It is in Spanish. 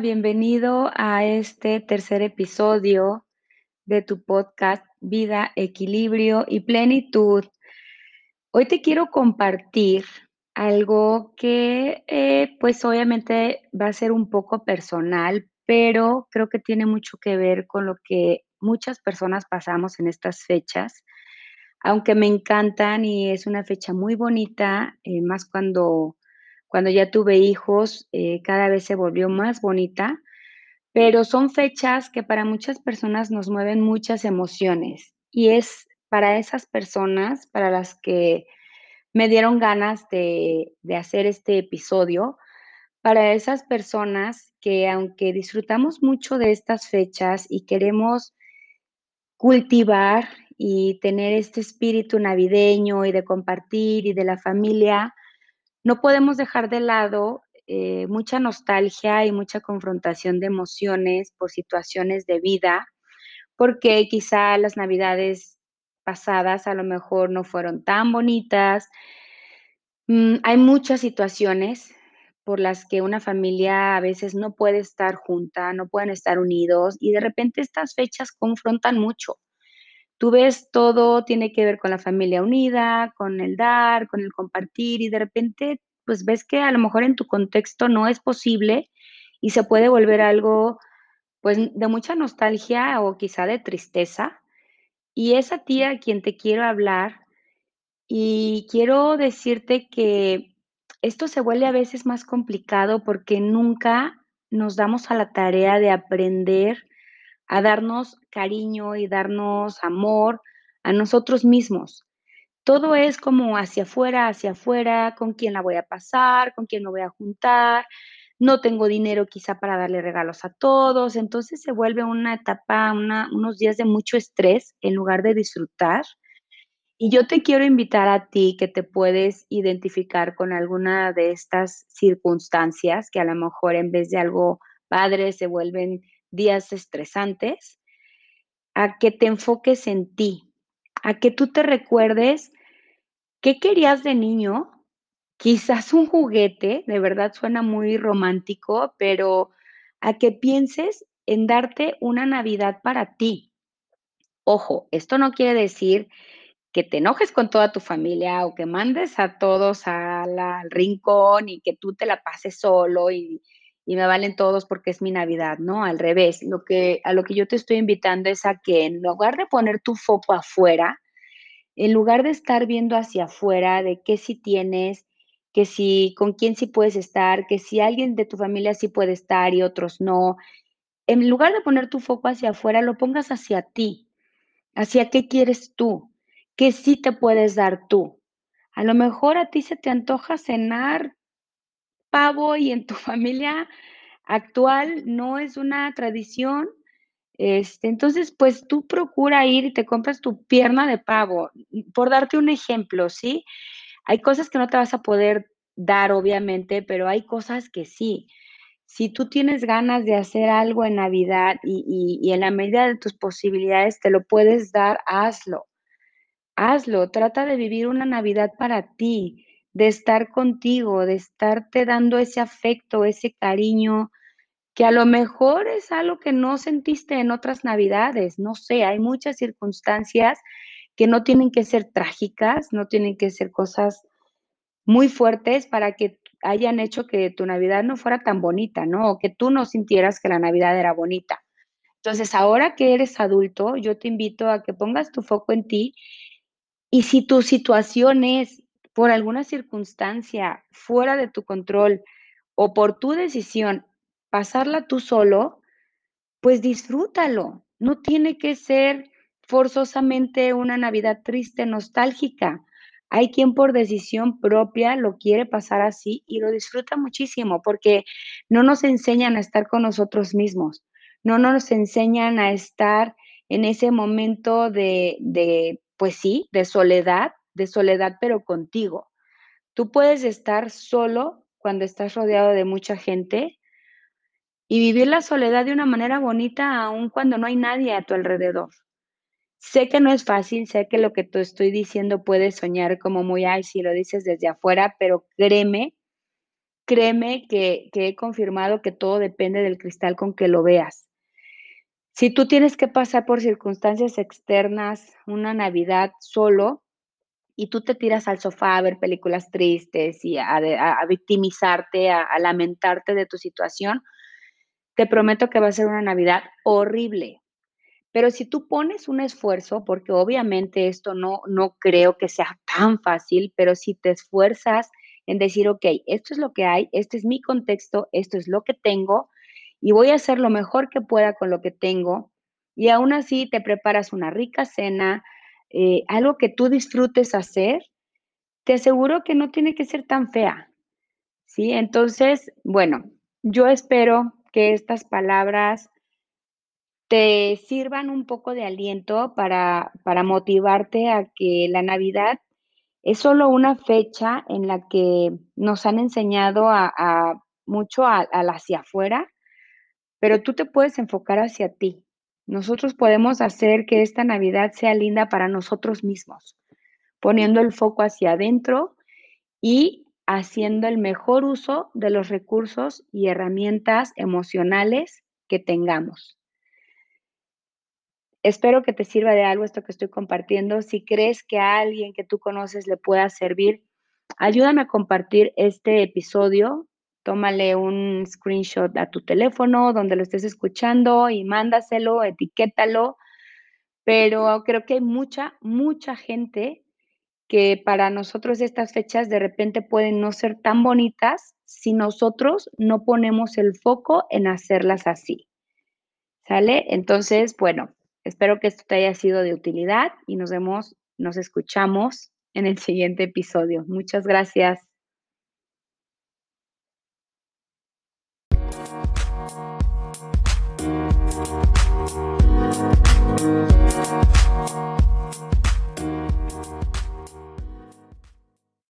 Bienvenido a este tercer episodio de tu podcast Vida, Equilibrio y Plenitud. Hoy te quiero compartir algo que, eh, pues obviamente va a ser un poco personal, pero creo que tiene mucho que ver con lo que muchas personas pasamos en estas fechas. Aunque me encantan y es una fecha muy bonita, eh, más cuando, cuando ya tuve hijos, eh, cada vez se volvió más bonita, pero son fechas que para muchas personas nos mueven muchas emociones y es para esas personas para las que me dieron ganas de, de hacer este episodio, para esas personas que aunque disfrutamos mucho de estas fechas y queremos cultivar y tener este espíritu navideño y de compartir y de la familia, no podemos dejar de lado eh, mucha nostalgia y mucha confrontación de emociones por situaciones de vida, porque quizá las navidades pasadas a lo mejor no fueron tan bonitas. Mm, hay muchas situaciones por las que una familia a veces no puede estar junta, no pueden estar unidos y de repente estas fechas confrontan mucho. Tú ves todo tiene que ver con la familia unida, con el dar, con el compartir, y de repente, pues, ves que a lo mejor en tu contexto no es posible, y se puede volver algo, pues, de mucha nostalgia o quizá de tristeza. Y es a ti a quien te quiero hablar, y quiero decirte que esto se vuelve a veces más complicado porque nunca nos damos a la tarea de aprender a darnos cariño y darnos amor a nosotros mismos. Todo es como hacia afuera, hacia afuera, con quién la voy a pasar, con quién me voy a juntar, no tengo dinero quizá para darle regalos a todos, entonces se vuelve una etapa, unos días de mucho estrés en lugar de disfrutar. Y yo te quiero invitar a ti que te puedes identificar con alguna de estas circunstancias que a lo mejor en vez de algo padre se vuelven días estresantes, a que te enfoques en ti, a que tú te recuerdes qué querías de niño, quizás un juguete, de verdad suena muy romántico, pero a que pienses en darte una Navidad para ti. Ojo, esto no quiere decir que te enojes con toda tu familia o que mandes a todos al rincón y que tú te la pases solo y y me valen todos porque es mi Navidad, no, al revés. Lo que a lo que yo te estoy invitando es a que en lugar de poner tu foco afuera, en lugar de estar viendo hacia afuera de qué sí tienes, que si con quién sí puedes estar, que si alguien de tu familia sí puede estar y otros no, en lugar de poner tu foco hacia afuera, lo pongas hacia ti, hacia qué quieres tú, qué sí te puedes dar tú. A lo mejor a ti se te antoja cenar pavo y en tu familia actual no es una tradición, este, entonces, pues tú procura ir y te compras tu pierna de pavo, por darte un ejemplo, ¿sí? Hay cosas que no te vas a poder dar, obviamente, pero hay cosas que sí. Si tú tienes ganas de hacer algo en Navidad y y en la medida de tus posibilidades te lo puedes dar, hazlo. Hazlo, trata de vivir una Navidad para ti, de estar contigo, de estarte dando ese afecto, ese cariño, que a lo mejor es algo que no sentiste en otras Navidades, no sé, hay muchas circunstancias que no tienen que ser trágicas, no tienen que ser cosas muy fuertes para que hayan hecho que tu Navidad no fuera tan bonita, ¿no? O que tú no sintieras que la Navidad era bonita. Entonces, ahora que eres adulto, yo te invito a que pongas tu foco en ti y si tu situación es por alguna circunstancia fuera de tu control o por tu decisión pasarla tú solo, pues disfrútalo. No tiene que ser forzosamente una Navidad triste, nostálgica. Hay quien por decisión propia lo quiere pasar así y lo disfruta muchísimo, porque no nos enseñan a estar con nosotros mismos, no nos enseñan a estar en ese momento de de, pues sí, de soledad, de soledad, pero contigo. Tú puedes estar solo cuando estás rodeado de mucha gente y vivir la soledad de una manera bonita, aun cuando no hay nadie a tu alrededor. Sé que no es fácil, sé que lo que te estoy diciendo puede soñar como muy, ay, si lo dices desde afuera, pero créeme créeme que que he confirmado que todo depende del cristal con que lo veas. Si tú tienes que pasar por circunstancias externas, una Navidad solo, y tú te tiras al sofá a ver películas tristes y a victimizarte, a lamentarte de tu situación, te prometo que va a ser una Navidad horrible. Pero si tú pones un esfuerzo, porque obviamente esto no no creo que sea tan fácil, pero si te esfuerzas en decir: "Okey, esto es lo que hay, este es mi contexto, esto es lo que tengo, y voy a hacer lo mejor que pueda con lo que tengo", y aún así te preparas una rica cena, eh, algo que tú disfrutes hacer, te aseguro que no tiene que ser tan fea, ¿sí? Entonces, bueno, yo espero que estas palabras te sirvan un poco de aliento para para motivarte a que la Navidad es solo una fecha en la que nos han enseñado a a mucho al hacia afuera, pero tú te puedes enfocar hacia ti. Nosotros podemos hacer que esta Navidad sea linda para nosotros mismos, poniendo el foco hacia adentro y haciendo el mejor uso de los recursos y herramientas emocionales que tengamos. Espero que te sirva de algo esto que estoy compartiendo. Si crees que a alguien que tú conoces le pueda servir, ayúdame a compartir este episodio. Tómale un screenshot a tu teléfono donde lo estés escuchando y mándaselo, etiquétalo. Pero creo que hay mucha, mucha gente que para nosotros estas fechas de repente pueden no ser tan bonitas si nosotros no ponemos el foco en hacerlas así. ¿Sale? Entonces, bueno, espero que esto te haya sido de utilidad y nos vemos nos escuchamos en el siguiente episodio. Muchas gracias.